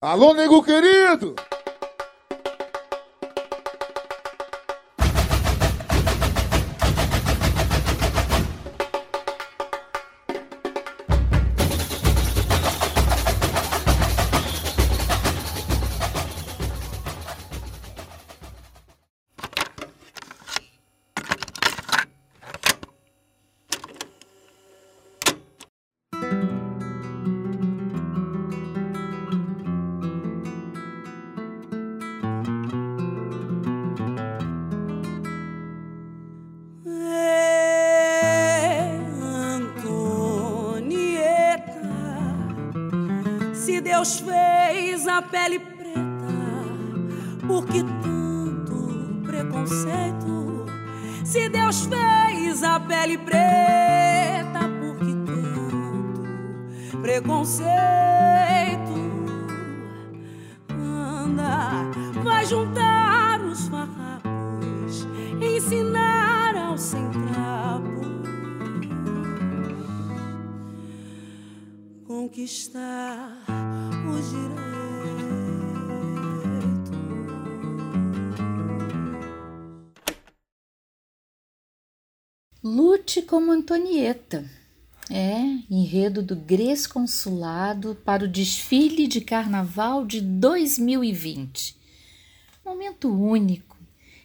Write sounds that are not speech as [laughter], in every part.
Alô, nego querido! Preconceito? Anda, vai juntar os farrapos, ensinar ao sem. Conquistar Lute como Antonieta. É, enredo do Gres Consulado para o desfile de carnaval de 2020. Momento único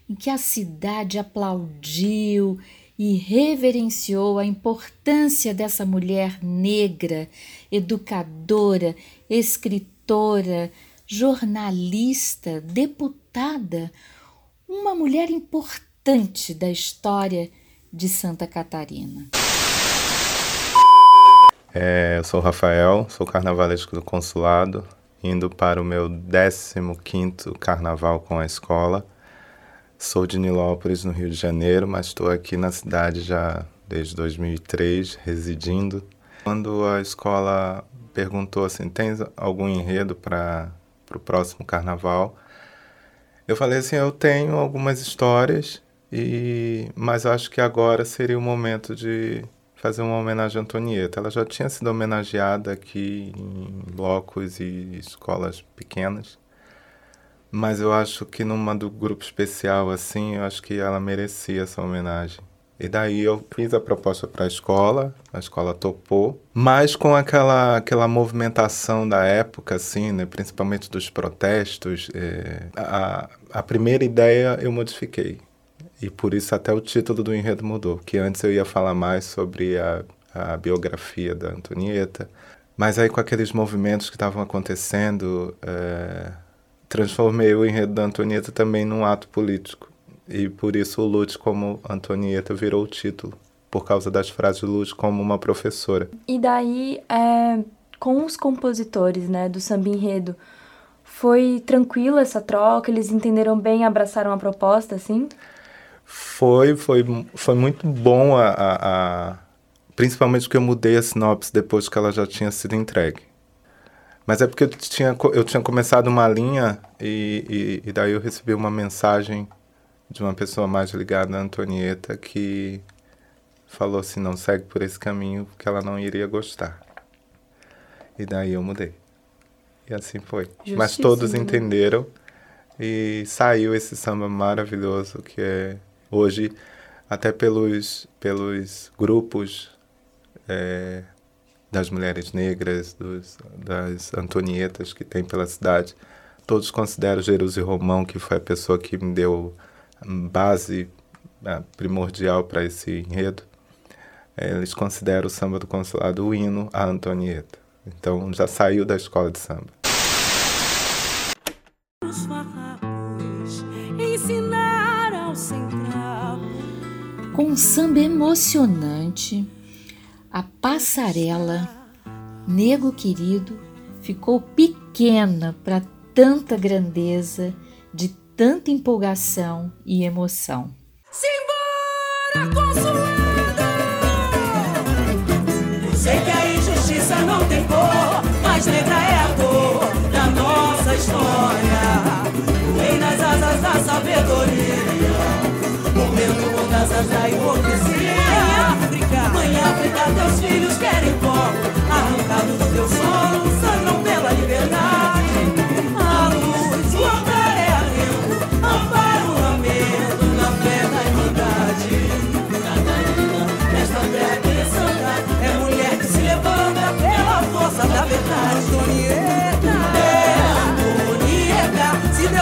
em que a cidade aplaudiu e reverenciou a importância dessa mulher negra, educadora, escritora, jornalista, deputada, uma mulher importante da história de Santa Catarina. É, eu sou o Rafael, sou carnavalesco do consulado, indo para o meu 15º carnaval com a escola. Sou de Nilópolis, no Rio de Janeiro, mas estou aqui na cidade já desde 2003, residindo. Quando a escola perguntou assim, tens algum enredo para o próximo carnaval? Eu falei assim, eu tenho algumas histórias, e mas acho que agora seria o momento de fazer uma homenagem à Antonieta. Ela já tinha sido homenageada aqui em blocos e escolas pequenas, mas eu acho que numa do grupo especial assim, eu acho que ela merecia essa homenagem. E daí eu fiz a proposta para a escola, a escola topou, mas com aquela, aquela movimentação da época, assim, né, principalmente dos protestos, é, a, a primeira ideia eu modifiquei. E por isso até o título do enredo mudou, que antes eu ia falar mais sobre a, a biografia da Antonieta, mas aí com aqueles movimentos que estavam acontecendo, é, transformei o enredo da Antonieta também num ato político. E por isso o Lute como Antonieta virou o título, por causa das frases de Lute como uma professora. E daí, é, com os compositores né, do samba enredo, foi tranquila essa troca? Eles entenderam bem, abraçaram a proposta, assim? Foi, foi, foi muito bom, a, a, a, principalmente porque eu mudei a sinopse depois que ela já tinha sido entregue. Mas é porque eu tinha, eu tinha começado uma linha e, e, e, daí eu recebi uma mensagem de uma pessoa mais ligada à Antonieta que falou assim, não segue por esse caminho que ela não iria gostar. E daí eu mudei. E assim foi. Mas todos entenderam e saiu esse samba maravilhoso que é hoje até pelos, pelos grupos é, das mulheres negras, dos, das Antonietas que tem pela cidade. Todos consideram Jerusi Romão, que foi a pessoa que me deu base primordial para esse enredo. É, eles consideram o samba do consulado o hino à Antonieta. Então já saiu da escola de samba. Samba emocionante, a passarela, nego querido, ficou pequena para tanta grandeza, de tanta empolgação e emoção. Simbora, consulado!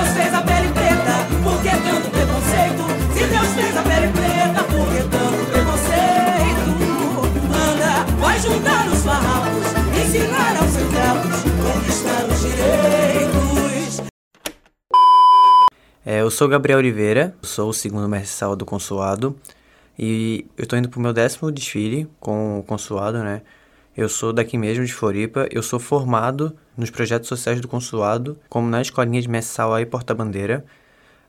Deus fez a pele preta, por que tanto preconceito? Se Deus fez a pele preta, por que tanto preconceito? Manda, vai juntar os farrapos, ensinar aos seus cravos, conquistar os direitos. É, eu sou Gabriel Oliveira, sou o segundo mestre-sala do consulado. E eu tô indo pro meu décimo desfile com o consulado, né? Eu sou daqui mesmo, de Floripa. Eu sou formado nos projetos sociais do consulado, como na escolinha de mestre Sala e Porta-Bandeira.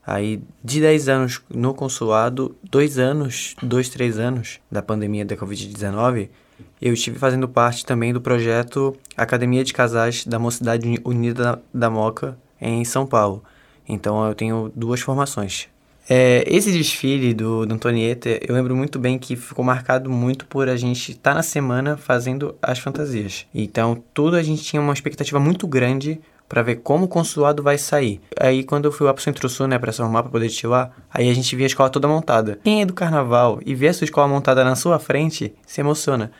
Aí, de 10 anos no consulado, dois anos, dois, três anos da pandemia da Covid-19, eu estive fazendo parte também do projeto Academia de Casais da Mocidade Unida da Moca, em São Paulo. Então, eu tenho duas formações. É, esse desfile do, do Antonieta, eu lembro muito bem que ficou marcado muito por a gente estar tá na semana fazendo as fantasias. Então, tudo a gente tinha uma expectativa muito grande para ver como o consulado vai sair. Aí quando eu fui lá pro Centro-Sul, né, para se arrumar para poder desfilar, aí a gente via a escola toda montada. Quem é do carnaval e vê a sua escola montada na sua frente, se emociona.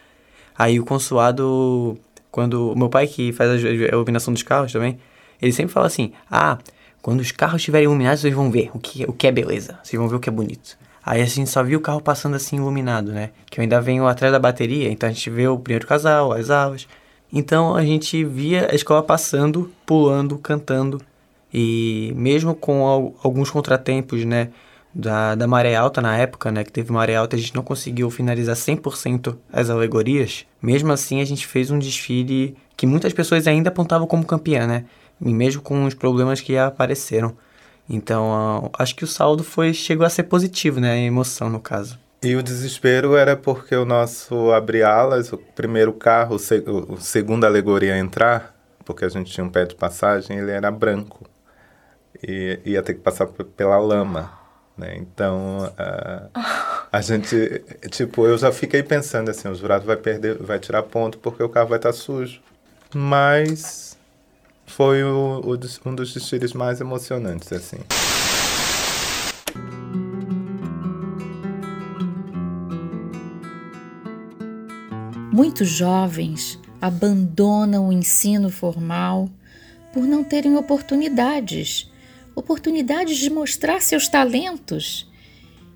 Aí o consulado, quando o meu pai que faz a iluminação dos carros também, ele sempre fala assim: "Ah, quando os carros estiverem iluminados, vocês vão ver o que, o que é beleza. Vocês vão ver o que é bonito. Aí a gente só viu o carro passando assim iluminado, né? Que eu ainda venho atrás da bateria, então a gente vê o primeiro casal, as aulas. Então a gente via a escola passando, pulando, cantando. E mesmo com alguns contratempos, né? Da, da maré alta na época, né? Que teve maré alta, a gente não conseguiu finalizar 100% as alegorias. Mesmo assim, a gente fez um desfile que muitas pessoas ainda apontavam como campeã, né? E mesmo com os problemas que apareceram. Então, acho que o saldo foi chegou a ser positivo, né? A emoção, no caso. E o desespero era porque o nosso abre-alas, o primeiro carro, o, segundo alegoria a entrar, porque a gente tinha um pé de passagem, ele era branco. E ia ter que passar pela lama, né? Então, uh, a gente, tipo, eu já fiquei pensando assim, o jurado vai perder, vai tirar ponto porque o carro vai estar sujo. Mas foi o, o, um dos desfiles mais emocionantes, assim. Muitos jovens abandonam o ensino formal por não terem oportunidades, oportunidades de mostrar seus talentos.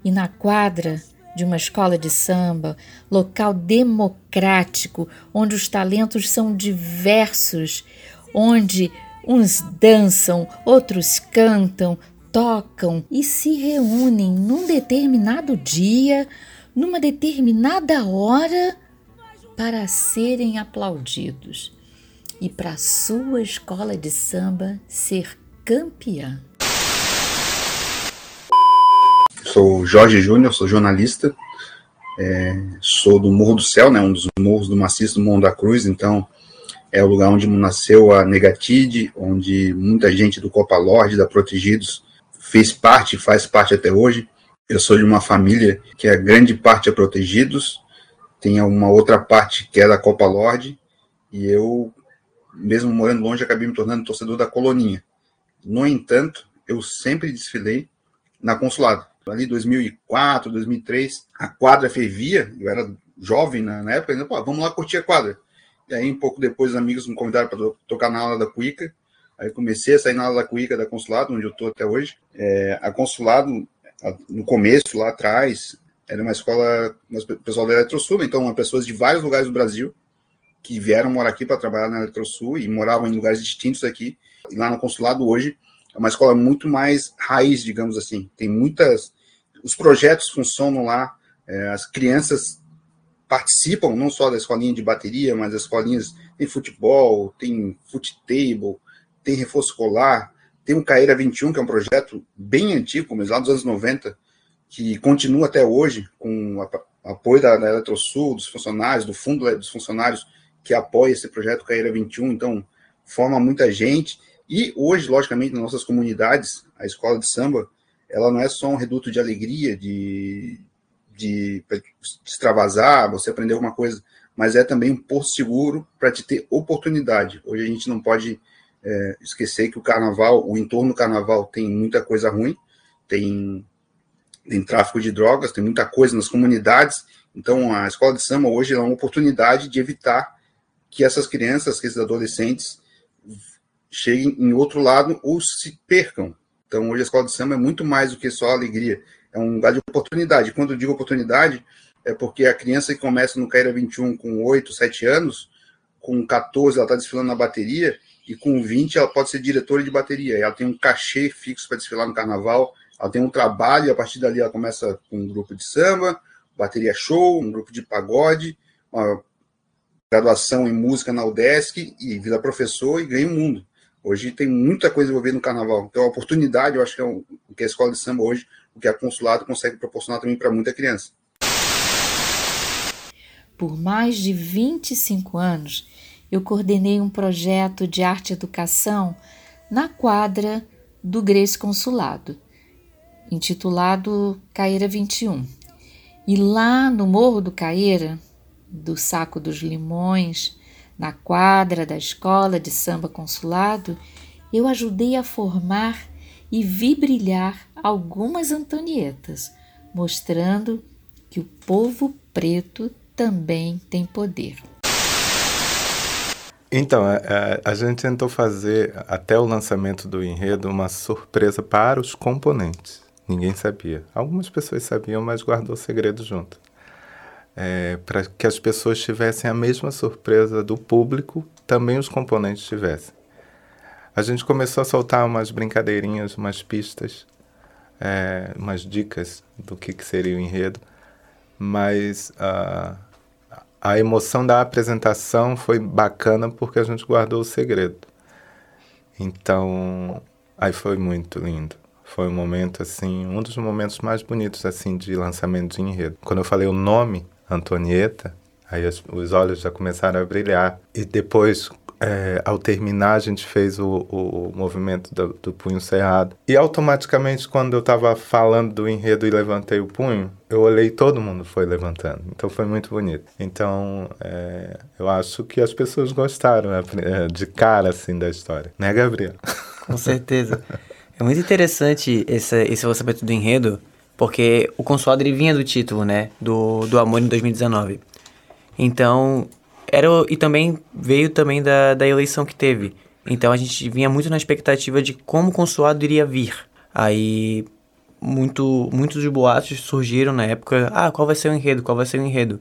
E na quadra de uma escola de samba, local democrático, onde os talentos são diversos, onde uns dançam, outros cantam, tocam e se reúnem num determinado dia, numa determinada hora, para serem aplaudidos e para sua escola de samba ser campeã. Sou Jorge Júnior, sou jornalista, é, sou do Morro do Céu, né, um dos morros do maciço do Morro da Cruz, então é o lugar onde nasceu a Negatide, onde muita gente do Copa Lorde, da Protegidos, fez parte, faz parte até hoje. Eu sou de uma família que a grande parte é Protegidos, tem uma outra parte que é da Copa Lorde, e eu, mesmo morando longe, acabei me tornando torcedor da Coloninha. No entanto, eu sempre desfilei na Consulado. Ali 2004, 2003, a quadra fervia, eu era jovem na, época, ainda, vamos lá curtir a quadra. E aí, um pouco depois, os amigos me convidaram para tocar na aula da Cuica. Aí comecei a sair na aula da Cuica da Consulado, onde eu estou até hoje. É, a Consulado, no começo, lá atrás, era uma escola, o pessoal da Eletrosul, então pessoas de vários lugares do Brasil que vieram morar aqui para trabalhar na Eletrosul e moravam em lugares distintos aqui. E lá no Consulado, hoje, é uma escola muito mais raiz, digamos assim. Tem muitas. Os projetos funcionam lá, é, as crianças participam não só da escolinha de bateria, mas as escolinhas tem futebol, tem table, tem reforço escolar, tem o Caeira 21, que é um projeto bem antigo, começado nos anos 90, que continua até hoje, com apoio da, da Eletrosul, dos funcionários, do fundo dos funcionários que apoia esse projeto Caeira 21, então forma muita gente. E hoje, logicamente, nas nossas comunidades, a escola de samba, ela não é só um reduto de alegria, de, de extravasar, você aprender alguma coisa, mas é também um porto seguro para te ter oportunidade. Hoje a gente não pode é, esquecer que o carnaval, o entorno do carnaval tem muita coisa ruim, tem, tem tráfico de drogas, tem muita coisa nas comunidades. Então a escola de samba hoje é uma oportunidade de evitar que essas crianças, que esses adolescentes cheguem em outro lado ou se percam. Então hoje a escola de samba é muito mais do que só alegria é um lugar de oportunidade. Quando eu digo oportunidade, é porque a criança que começa no Caira 21 com 8, 7 anos, com 14 ela está desfilando na bateria, e com 20 ela pode ser diretora de bateria. Ela tem um cachê fixo para desfilar no carnaval, ela tem um trabalho, e a partir dali ela começa com um grupo de samba, bateria show, um grupo de pagode, uma graduação em música na UDESC e vira professor e ganha o mundo. Hoje tem muita coisa envolvida no carnaval. Então, a oportunidade, eu acho que é o que a escola de samba hoje, o que a consulado consegue proporcionar também para muita criança. Por mais de 25 anos, eu coordenei um projeto de arte educação na quadra do Grace Consulado, intitulado Caeira 21. E lá no Morro do Caeira, do Saco dos Limões, na quadra da Escola de Samba Consulado, eu ajudei a formar e vi brilhar algumas Antonietas, mostrando que o povo preto também tem poder. Então, a, é, é, a, gente tentou fazer, até o lançamento do enredo, uma surpresa para os componentes. Ninguém sabia. Algumas pessoas sabiam, mas guardou o segredo junto. É, para que as pessoas tivessem a mesma surpresa do público, também os componentes tivessem. A gente começou a soltar umas brincadeirinhas, umas pistas, é, umas dicas do que, que seria o enredo, mas uh, a emoção da apresentação foi bacana porque a gente guardou o segredo. Então, aí foi muito lindo. Foi um momento assim, um dos momentos mais bonitos assim de lançamento de enredo. Quando eu falei o nome Antonieta, aí os olhos já começaram a brilhar. E depois é, ao terminar, a gente fez o, o, movimento do, do, punho cerrado. E automaticamente, quando eu estava falando do enredo e levantei o punho, eu olhei todo mundo foi levantando. Então foi muito bonito. Então é, eu acho que as pessoas gostaram né, é, de cara assim da história, né, Gabriel? Com certeza. É muito interessante esse, esse lançamento do enredo, porque o consulado vinha do título, né, do, do Amor em 2019. Então, era, e também veio também da, da eleição que teve. Então a gente vinha muito na expectativa de como o consulado iria vir. Aí muito, muitos dos boatos surgiram na época, ah, qual vai ser o enredo, qual vai ser o enredo.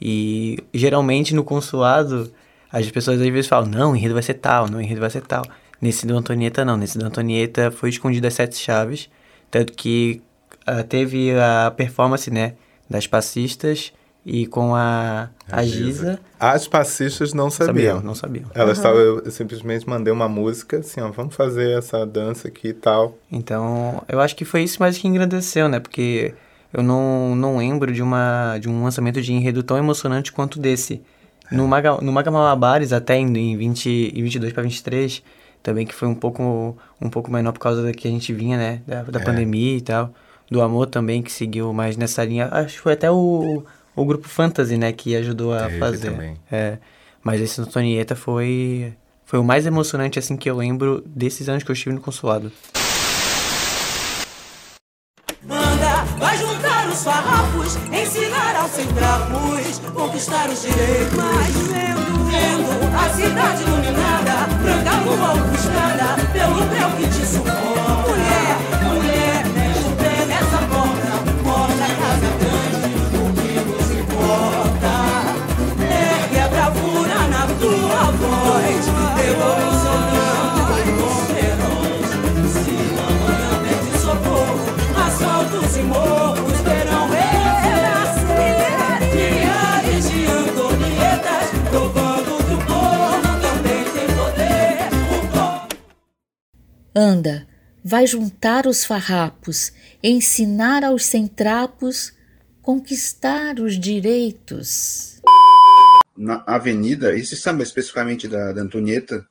E geralmente no consulado as pessoas às vezes falam, não, o enredo vai ser tal, não, o enredo vai ser tal. Nesse do Antonieta não, nesse do Antonieta foi escondido as sete chaves, tanto que uh, teve a performance, né, das passistas e com a, a, Giza. As passistas não sabiam. sabiam não sabiam. Elas estavam, uhum. eu simplesmente mandei uma música assim, ó, vamos fazer essa dança aqui e tal. Então, eu acho que foi isso mais que engrandeceu, né? Porque eu não, não lembro de, uma, de um lançamento de enredo tão emocionante quanto desse. É. No, Maga, no Maga Malabares, até em, em, 20, em 22 para 23, também que foi um pouco, um pouco menor por causa da que a gente vinha, né? Da, da é. pandemia e tal. Do amor também, que seguiu mais nessa linha. Acho que foi até o o grupo Fantasy, né, que ajudou a Teve fazer. Também. É, mas esse Antonieta foi foi o mais emocionante assim que eu lembro desses anos que eu estive no consulado. Manda, vai juntar os farrapos, ensinar aos sem trapos, conquistar os direitos. Mas vendo, vendo a cidade iluminada, branca lua ofuscada, Anda, vai juntar os farrapos, ensinar aos sem trapos, conquistar os direitos na avenida, esse samba especificamente da, da Antonieta,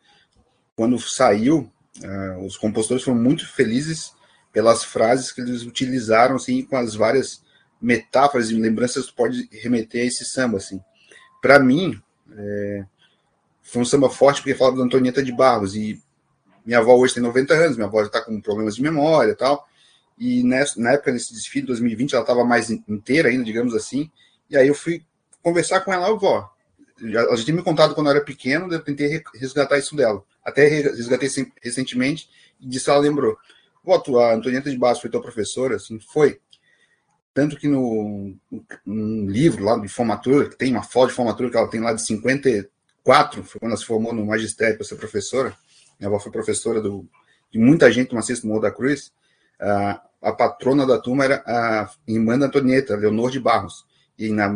quando saiu, uh, os compositores foram muito felizes pelas frases que eles utilizaram, assim, com as várias metáforas e lembranças que pode remeter a esse samba, assim. Para mim, é, foi um samba forte porque falava da Antonieta de Barros e minha avó hoje tem 90 anos, minha avó já está com problemas de memória e tal, e nessa, na época, nesse desfile, 2020, ela estava mais inteira ainda, digamos assim, e aí eu fui conversar com ela, avó, ela já tinha me contado quando eu era pequeno, eu tentei resgatar isso dela. Até resgatei recentemente e disse ela lembrou. Voto, a Antonieta de Bastos foi tua professora? Assim, foi. Tanto que no, no livro lá de formatura, que tem uma foto de formatura que ela tem lá de 50, quatro, foi quando ela se formou no magistério para ser professora. Minha avó foi professora do, de muita gente do Maciço Morro da Cruz. Uh, a patrona da turma era a irmã da Antonieta, Leonor de Barros. E na,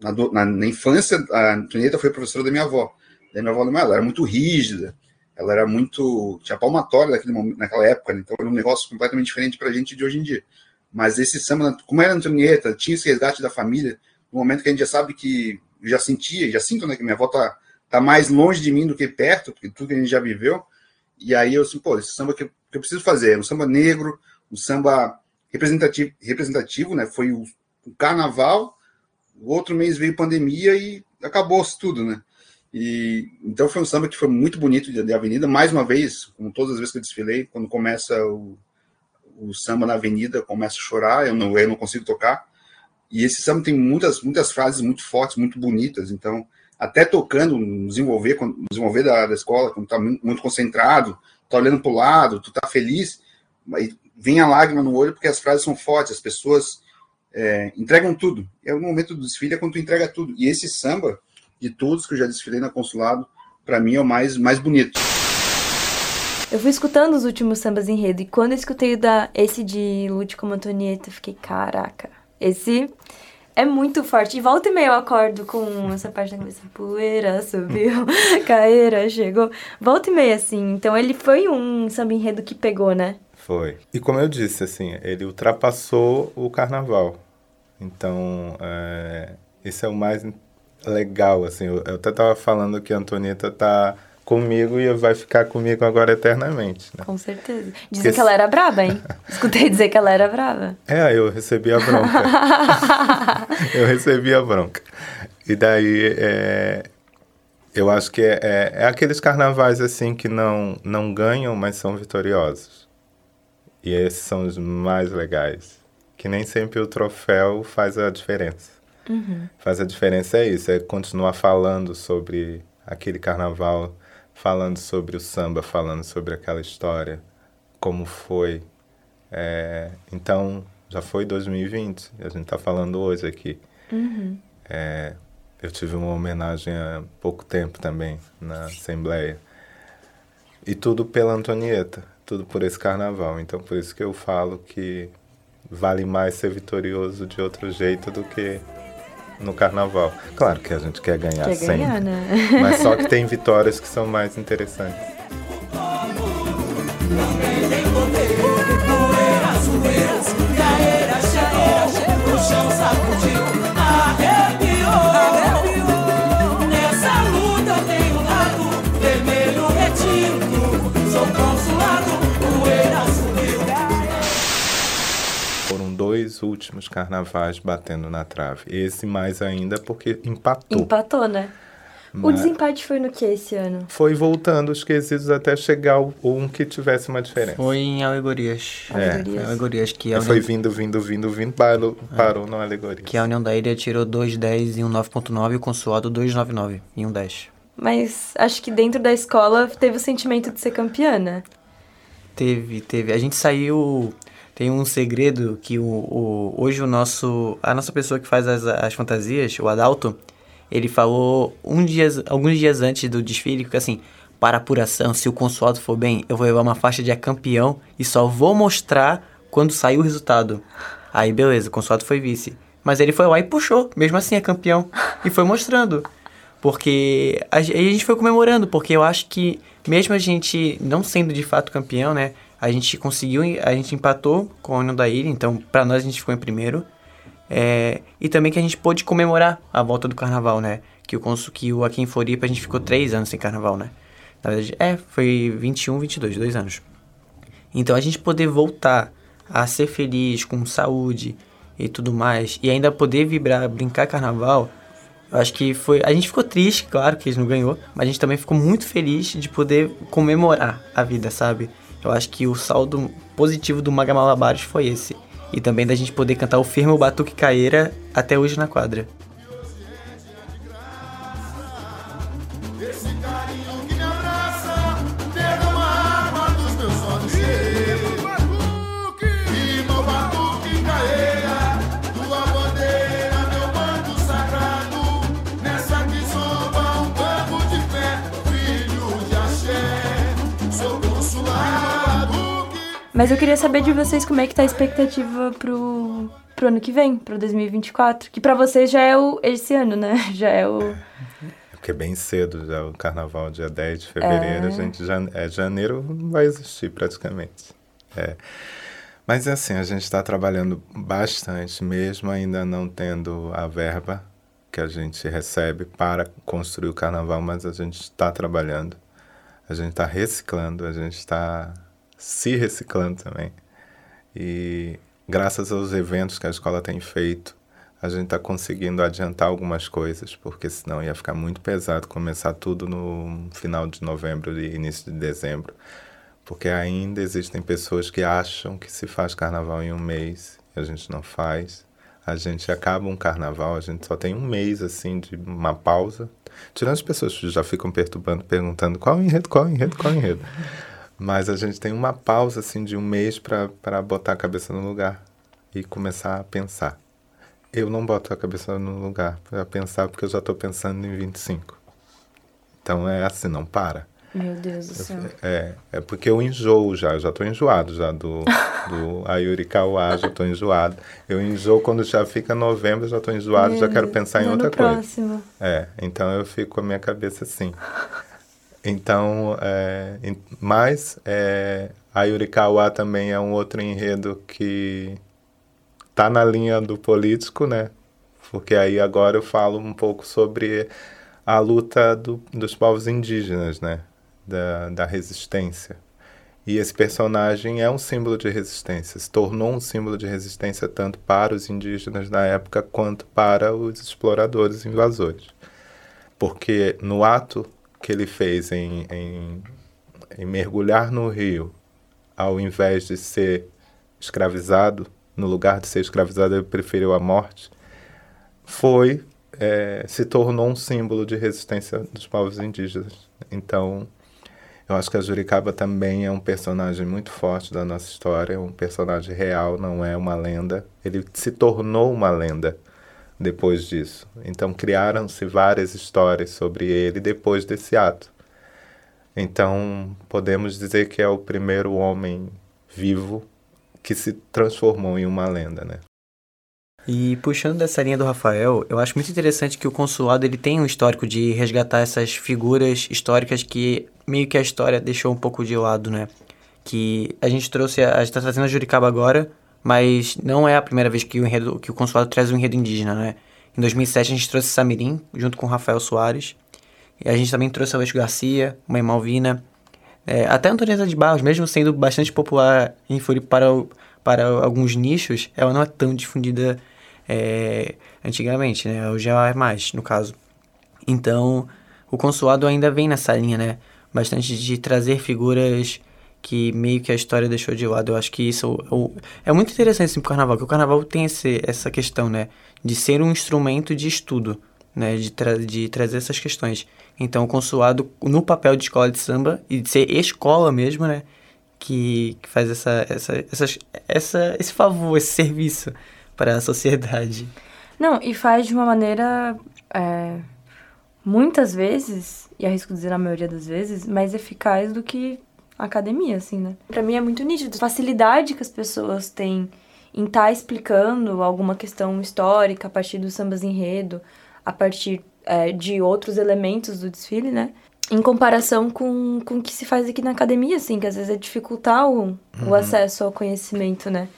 na, na, na infância, a Antonieta foi professora da minha avó. Da minha avó, ela era muito rígida, ela era muito. tinha palmatória naquele momento, naquela época, né? então era um negócio completamente diferente para a gente de hoje em dia. Mas esse samba, como era Antonieta, tinha esse resgate da família, no momento que a gente já sabe que. já sentia, já sinto, né, que minha avó tá, tá mais longe de mim do que perto, porque tudo que a gente já viveu. E aí eu assim, pô, esse samba que, eu preciso fazer, é um samba negro, um samba representativo, representativo né? Foi o, o carnaval, o outro mês veio pandemia e acabou-se tudo, né? E, então foi um samba que foi muito bonito de, de, avenida. Mais uma vez, como todas as vezes que eu desfilei, quando começa o, o samba na avenida, começa a chorar, eu não, eu não consigo tocar. E esse samba tem muitas, muitas frases muito fortes, muito bonitas. Então, até tocando, desenvolver, desenvolver da, da escola, quando tá muito concentrado, tá olhando para o lado, tu tá feliz, vem a lágrima no olho porque as frases são fortes, as pessoas é, entregam tudo. É o momento do desfile é quando tu entrega tudo. E esse samba, de todos que eu já desfilei na consulado, para mim é o mais, mais bonito. Eu fui escutando os últimos sambas enredo e quando eu escutei da, esse de Lute como Antonieta, eu fiquei, caraca, esse é muito forte. E volta e meia eu acordo com essa parte da cabeça. Poeira subiu, [laughs] caeira chegou. Volta e meia, assim. Então ele foi um samba enredo que pegou, né? Foi. E como eu disse, assim, ele ultrapassou o carnaval. Então, é, esse é o mais legal, assim. Eu, eu até tava falando que a Antonieta tá comigo e vai ficar comigo agora eternamente. Né? Com certeza. Dizem Porque... que ela era braba, hein? [laughs] Escutei dizer que ela era braba. É, eu recebi a bronca. [laughs] eu recebi a bronca. E daí, é, eu acho que é, é, é, aqueles carnavais assim que não, não ganham, mas são vitoriosos. E esses são os mais legais. Que nem sempre o troféu faz a diferença. Uhum. Faz a diferença é isso, é continuar falando sobre aquele carnaval, falando sobre o samba, falando sobre aquela história, como foi. É, então, já foi 2020, a gente está falando hoje aqui. Uhum. É, eu tive uma homenagem há pouco tempo também na Assembleia. E tudo pela Antonieta tudo por esse carnaval. Então, por isso que eu falo que vale mais ser vitorioso de outro jeito do que no carnaval. Claro que a gente quer ganhar quer sempre, ganhar, né? mas só que tem vitórias que são mais interessantes. Dois últimos carnavais batendo na trave. Esse mais ainda porque empatou. Empatou, né? Mas o desempate foi no que esse ano? Foi voltando os quesitos até chegar um que tivesse uma diferença. Foi em alegorias. É. Alegorias. alegorias que União... Foi vindo, vindo, vindo, vindo, parou, é. parou na alegoria. Que a União da Ilha tirou 2,10 em um 9.9 e o Consoado 2,99 em um 10. Mas acho que dentro da escola teve o sentimento de ser campeã, né? Teve, teve. A gente saiu tem um segredo que o, o, hoje o nosso a nossa pessoa que faz as, as fantasias, o Adalto, ele falou um dia, alguns dias antes do desfile que assim, para apuração, se o consulado for bem, eu vou levar uma faixa de campeão e só vou mostrar quando sair o resultado. Aí beleza, o consulado foi vice. Mas ele foi lá e puxou, mesmo assim é campeão. E foi mostrando. Porque a, a gente foi comemorando, porque eu acho que mesmo a gente não sendo de fato campeão, né? A gente conseguiu, a gente empatou com a União da Ilha, então para nós a gente ficou em primeiro. É, e também que a gente pôde comemorar a volta do carnaval, né? Que o que o aqui em Floripa a gente ficou três anos sem carnaval, né? Na verdade, é, foi 21, 22, dois anos. Então a gente poder voltar a ser feliz, com saúde e tudo mais, e ainda poder vibrar, brincar carnaval, eu acho que foi. A gente ficou triste, claro, que eles não ganhou, mas a gente também ficou muito feliz de poder comemorar a vida, sabe? Eu acho que o saldo positivo do Magamalabares foi esse. E também da gente poder cantar o Firme o Batuque Caeira até hoje na quadra. Mas eu queria saber de vocês como é que tá a expectativa pro, pro ano que vem, pro 2024. Que pra vocês já é o esse ano, né? [laughs] Já é o. Porque é bem cedo já o carnaval, dia 10 de fevereiro, é. a gente já. É, janeiro não vai existir praticamente. É. Mas é assim, a gente está trabalhando bastante, mesmo ainda não tendo a verba que a gente recebe para construir o carnaval, mas a gente está trabalhando, a gente está reciclando, a gente está se reciclando também. E graças aos eventos que a escola tem feito, a gente está conseguindo adiantar algumas coisas, porque senão ia ficar muito pesado começar tudo no final de novembro e início de dezembro porque ainda existem pessoas que acham que se faz carnaval em um mês e a gente não faz. A gente acaba um carnaval, a gente só tem um mês assim de uma pausa. Tirando as pessoas que já ficam perturbando, perguntando qual enredo, qual enredo, qual enredo. Mas a gente tem uma pausa assim de um mês para botar a cabeça no lugar e começar a pensar. Eu não boto a cabeça no lugar para pensar porque eu já estou pensando em 25. Então é assim, não para. Meu Deus do céu. É, é porque eu enjoo já, eu já estou enjoado já do, [laughs] do Ayuri Kawá, já estou enjoado. Eu enjoo quando já fica novembro, já estou enjoado, já quero pensar em outra coisa. Próximo. É, então eu fico com a minha cabeça assim. [laughs] Então, é, mas é, Ayuri Kawá também é um outro enredo que tá na linha do político, né? Porque aí agora eu falo um pouco sobre a luta do, dos povos indígenas, né? da, da resistência. E esse personagem é um símbolo de resistência, se tornou um símbolo de resistência tanto para os indígenas da época quanto para os exploradores invasores. Porque no ato que ele fez em, em, em mergulhar no rio, ao invés de ser escravizado, no lugar de ser escravizado, ele preferiu a morte, foi, é, se tornou um símbolo de resistência dos povos indígenas. Então, eu acho que a Juricaba também é um personagem muito forte da nossa história, um personagem real, não é uma lenda. Ele se tornou uma lenda depois disso. Então criaram-se várias histórias sobre ele depois desse ato. Então podemos dizer que é o primeiro homem vivo que se transformou em uma lenda, né? E puxando dessa linha do Rafael, eu acho muito interessante que o consulado ele tem um histórico de resgatar essas figuras históricas que meio que a história deixou um pouco de lado, né? Que a gente trouxe, a, gente tá trazendo a Juricaba agora, mas não é a primeira vez que o, enredo, que o consulado traz um enredo indígena, né? Em 2007 a gente trouxe Samirim, junto com Rafael Soares. E a gente também trouxe Aleixo Garcia, Mãe Malvina. É, até Antonieta de Barros, mesmo sendo bastante popular em Floripa para, para alguns nichos, ela não é tão difundida é, antigamente, né? Hoje é mais, no caso. Então, o consulado ainda vem nessa linha, né? Bastante de trazer figuras que meio que a história deixou de lado. Eu acho que isso é, é muito interessante assim, pro carnaval, que o carnaval tem esse, essa questão, né? De ser um instrumento de estudo, né? De, tra de trazer essas questões. Então, o consulado, no papel de escola de samba, e de ser escola mesmo, né? Que, que faz essa, essa, essa, esse favor, esse serviço para a sociedade. Não, e faz de uma maneira, é, muitas vezes, e arrisco dizer na maioria das vezes, mais eficaz do que academia, assim, né? Pra mim é muito nítido. A facilidade que as pessoas têm em estar tá explicando alguma questão histórica a partir dos sambas enredo, a partir é, de outros elementos do desfile, né? Em comparação com, com o que se faz aqui na academia, assim, que às vezes é dificultar o, uhum. o acesso ao conhecimento, né?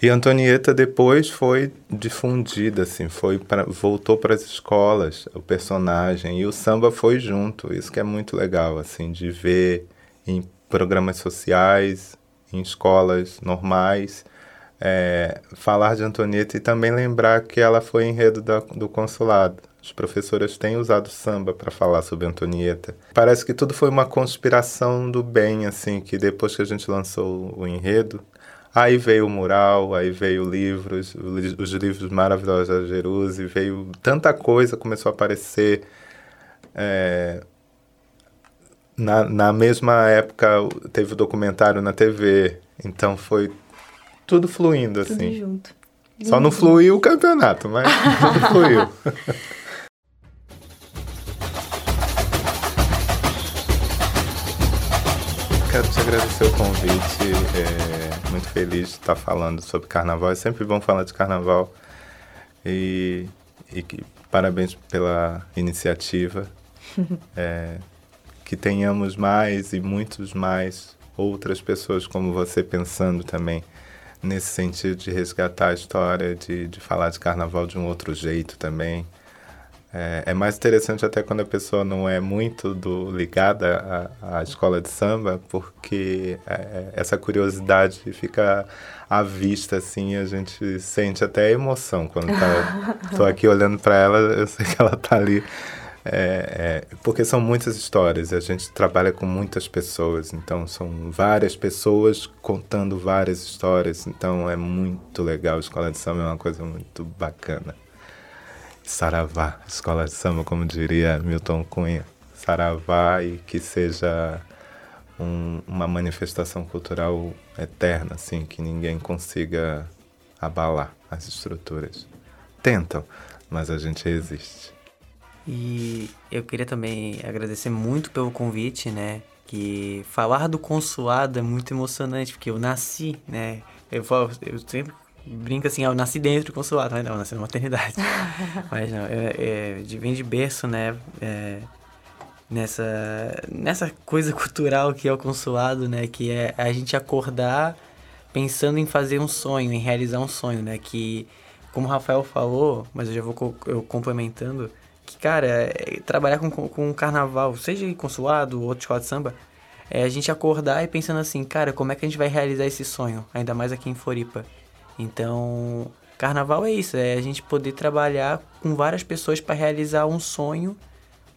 E Antonieta depois foi difundida, assim, foi pra, voltou para as escolas, o personagem, e o samba foi junto. Isso que é muito legal, assim, de ver em programas sociais, em escolas normais, é, falar de Antonieta e também lembrar que ela foi enredo da, do consulado. As professoras têm usado samba para falar sobre Antonieta. Parece que tudo foi uma conspiração do bem, assim, que depois que a gente lançou o enredo, Aí veio o mural, aí veio livros, os livros maravilhosos da Jeruse, veio tanta coisa começou a aparecer. É, na, na mesma época teve o documentário na TV, então foi tudo fluindo assim. Tudo junto. Só não fluiu o campeonato, mas [laughs] tudo fluiu. quero te agradecer o convite. É, muito feliz de estar falando sobre carnaval. É sempre bom falar de carnaval. E, e que, parabéns pela iniciativa. É, [laughs] que tenhamos mais e muitos mais outras pessoas como você pensando também nesse sentido de resgatar a história, de, de falar de carnaval de um outro jeito também. É, é, mais interessante até quando a pessoa não é muito do, ligada à, à escola de samba, porque é, essa curiosidade fica à vista, assim, a gente sente até emoção quando tá, [laughs] tô aqui olhando para ela, eu sei que ela tá ali. É, é, porque são muitas histórias, a gente trabalha com muitas pessoas, então são várias pessoas contando várias histórias, então é muito legal. A escola de samba é uma coisa muito bacana. Saravá, escola de samba, como diria Milton Cunha. Saravá e que seja um, uma manifestação cultural eterna, assim, que ninguém consiga abalar as estruturas. Tentam, mas a gente existe. E eu queria também agradecer muito pelo convite, né? Que falar do consulado é muito emocionante, porque eu nasci, né? Eu, falo, eu sempre brinca assim, ah, eu nasci dentro do consulado, mas não, eu nasci na maternidade. [laughs] mas não, é, de, vem de berço, né? É, nessa, nessa coisa cultural que é o consulado, né? Que é a gente acordar pensando em fazer um sonho, em realizar um sonho, né? Que, como o Rafael falou, mas eu já vou eu complementando, cara, é, trabalhar com, com carnaval, seja consulado ou outra escola de samba, é a gente acordar e pensando assim, cara, como é que a gente vai realizar esse sonho? Ainda mais aqui em Floripa. Então, carnaval é isso, é a gente poder trabalhar com várias pessoas para realizar um sonho,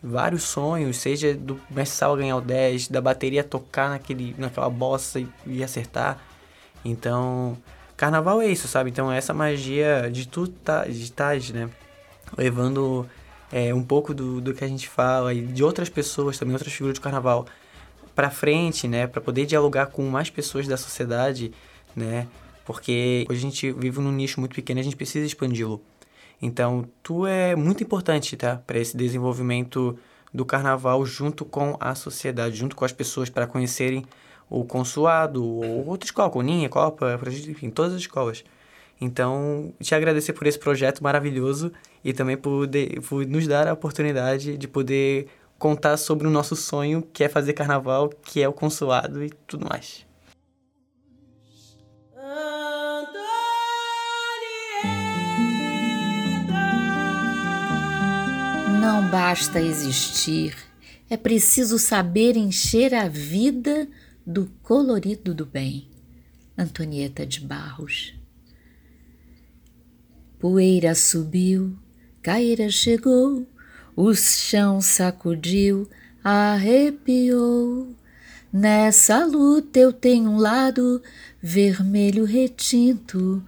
vários sonhos, seja do mensal ganhar o 10, da bateria tocar naquele, naquela bossa e, e acertar. Então, carnaval é isso, sabe? Então, essa magia de tu tá, de estar, né? Levando é, um pouco do, do que a gente fala e de outras pessoas também, outras figuras do carnaval para frente, né? Para poder dialogar com mais pessoas da sociedade, né? porque hoje a gente vive num nicho muito pequeno e a gente precisa expandi-lo. Então, tu é muito importante, tá? Para esse desenvolvimento do carnaval junto com a sociedade, junto com as pessoas para conhecerem o consulado, ou outra escola, Coninha, Copa, enfim, todas as escolas. Então, te agradecer por esse projeto maravilhoso e também por, por nos dar a oportunidade de poder contar sobre o nosso sonho, que é fazer carnaval, que é o consulado e tudo mais. Não basta existir, é preciso saber encher a vida do colorido do bem. Antonieta de Barros. Poeira subiu, caíra chegou, o chão sacudiu, arrepiou. Nessa luta eu tenho um lado vermelho retinto,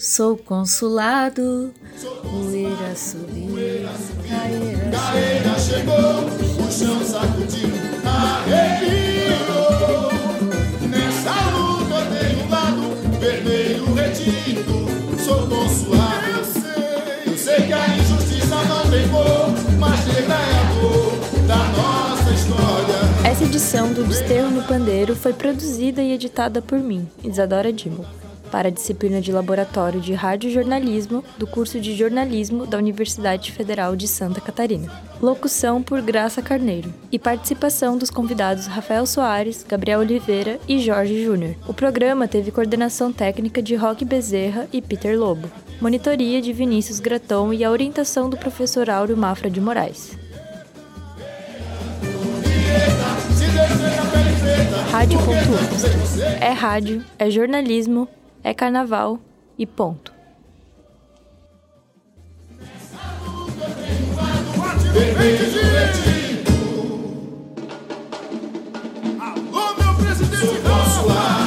Sou consulado, poeira subiu, caeira chegou, o chão sacudiu, arrepiou. Nessa luta eu tenho um lado vermelho retinto, sou consulado. Eu sei, eu sei que a Essa edição do Desterro no Pandeiro foi produzida e editada por mim, Isadora Dimo para a disciplina de Laboratório de Radiojornalismo do curso de Jornalismo da Universidade Federal de Santa Catarina. Locução por Graça Carneiro e participação dos convidados Rafael Soares, Gabriel Oliveira e Jorge Júnior. O programa teve coordenação técnica de Roque Bezerra e Peter Lobo, monitoria de Vinícius Graton e a orientação do professor Áureo Mafra de Moraes. Rádio Ponto É rádio, é jornalismo, é carnaval e ponto. Alô, meu presidente!